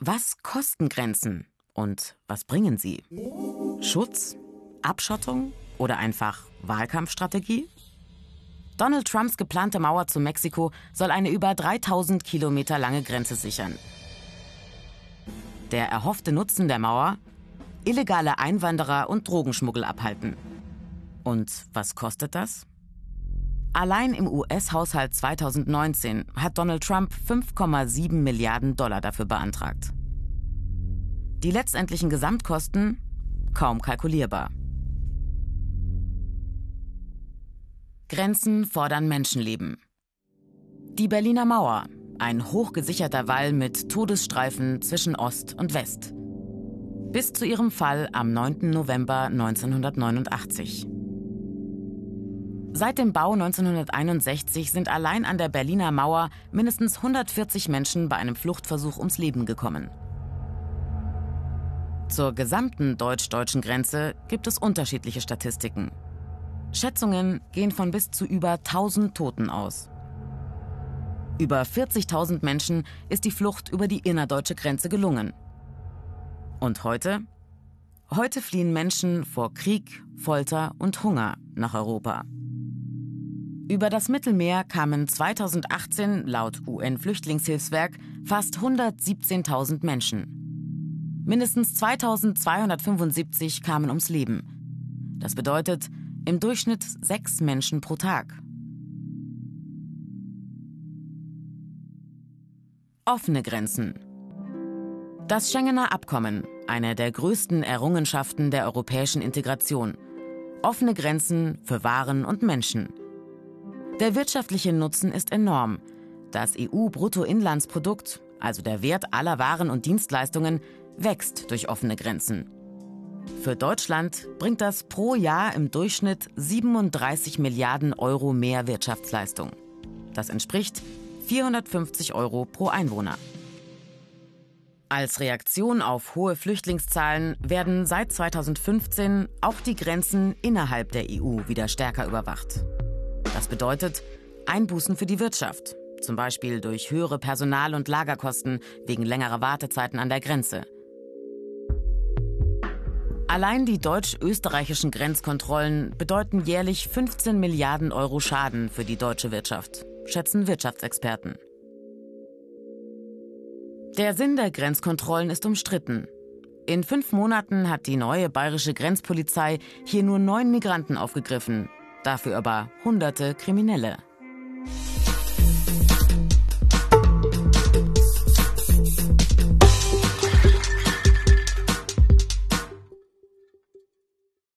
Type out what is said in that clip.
Was kosten Grenzen und was bringen sie? Schutz? Abschottung oder einfach Wahlkampfstrategie? Donald Trumps geplante Mauer zu Mexiko soll eine über 3000 Kilometer lange Grenze sichern. Der erhoffte Nutzen der Mauer? Illegale Einwanderer und Drogenschmuggel abhalten. Und was kostet das? Allein im US-Haushalt 2019 hat Donald Trump 5,7 Milliarden Dollar dafür beantragt. Die letztendlichen Gesamtkosten kaum kalkulierbar. Grenzen fordern Menschenleben. Die Berliner Mauer, ein hochgesicherter Wall mit Todesstreifen zwischen Ost und West. Bis zu ihrem Fall am 9. November 1989. Seit dem Bau 1961 sind allein an der Berliner Mauer mindestens 140 Menschen bei einem Fluchtversuch ums Leben gekommen. Zur gesamten deutsch-deutschen Grenze gibt es unterschiedliche Statistiken. Schätzungen gehen von bis zu über 1000 Toten aus. Über 40.000 Menschen ist die Flucht über die innerdeutsche Grenze gelungen. Und heute? Heute fliehen Menschen vor Krieg, Folter und Hunger nach Europa. Über das Mittelmeer kamen 2018 laut UN-Flüchtlingshilfswerk fast 117.000 Menschen. Mindestens 2275 kamen ums Leben. Das bedeutet, im Durchschnitt sechs Menschen pro Tag. Offene Grenzen. Das Schengener Abkommen, eine der größten Errungenschaften der europäischen Integration. Offene Grenzen für Waren und Menschen. Der wirtschaftliche Nutzen ist enorm. Das EU-Bruttoinlandsprodukt, also der Wert aller Waren und Dienstleistungen, wächst durch offene Grenzen. Für Deutschland bringt das pro Jahr im Durchschnitt 37 Milliarden Euro mehr Wirtschaftsleistung. Das entspricht 450 Euro pro Einwohner. Als Reaktion auf hohe Flüchtlingszahlen werden seit 2015 auch die Grenzen innerhalb der EU wieder stärker überwacht. Das bedeutet Einbußen für die Wirtschaft, zum Beispiel durch höhere Personal- und Lagerkosten wegen längerer Wartezeiten an der Grenze – Allein die deutsch-österreichischen Grenzkontrollen bedeuten jährlich 15 Milliarden Euro Schaden für die deutsche Wirtschaft, schätzen Wirtschaftsexperten. Der Sinn der Grenzkontrollen ist umstritten. In fünf Monaten hat die neue bayerische Grenzpolizei hier nur neun Migranten aufgegriffen, dafür aber hunderte Kriminelle.